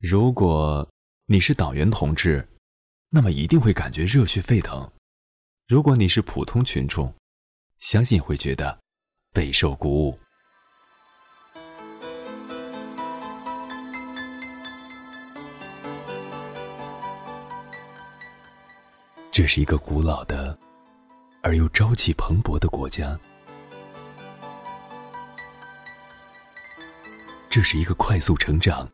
如果你是党员同志，那么一定会感觉热血沸腾；如果你是普通群众，相信会觉得备受鼓舞。这是一个古老的而又朝气蓬勃的国家。这是一个快速成长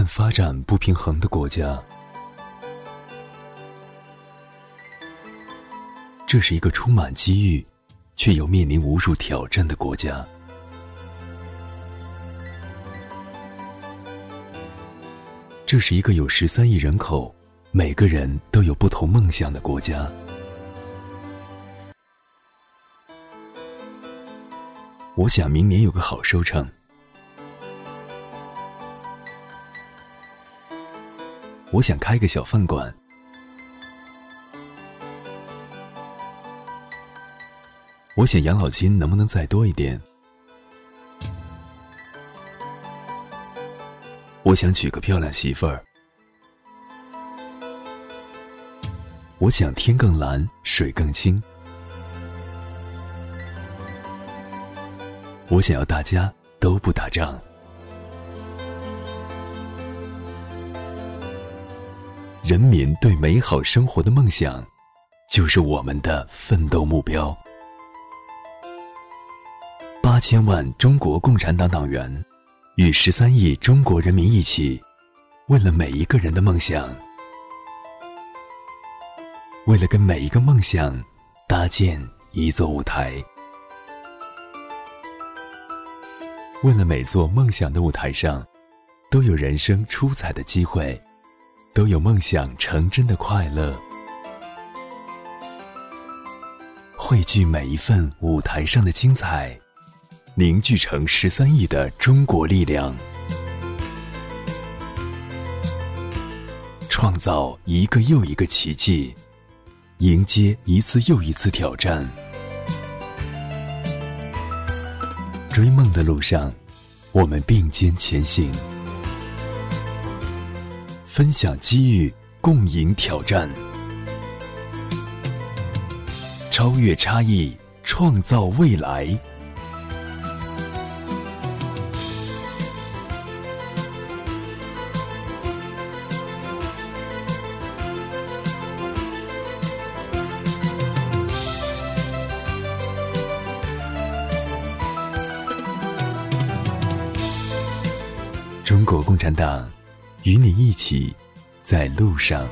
但发展不平衡的国家。这是一个充满机遇却又面临无数挑战的国家。这是一个有十三亿人口。每个人都有不同梦想的国家。我想明年有个好收成。我想开个小饭馆。我想养老金能不能再多一点？我想娶个漂亮媳妇儿。我想天更蓝，水更清。我想要大家都不打仗。人民对美好生活的梦想，就是我们的奋斗目标。八千万中国共产党党员，与十三亿中国人民一起，为了每一个人的梦想。为了跟每一个梦想搭建一座舞台，为了每座梦想的舞台上都有人生出彩的机会，都有梦想成真的快乐，汇聚每一份舞台上的精彩，凝聚成十三亿的中国力量，创造一个又一个奇迹。迎接一次又一次挑战，追梦的路上，我们并肩前行，分享机遇，共赢挑战，超越差异，创造未来。中国共产党与你一起在路上。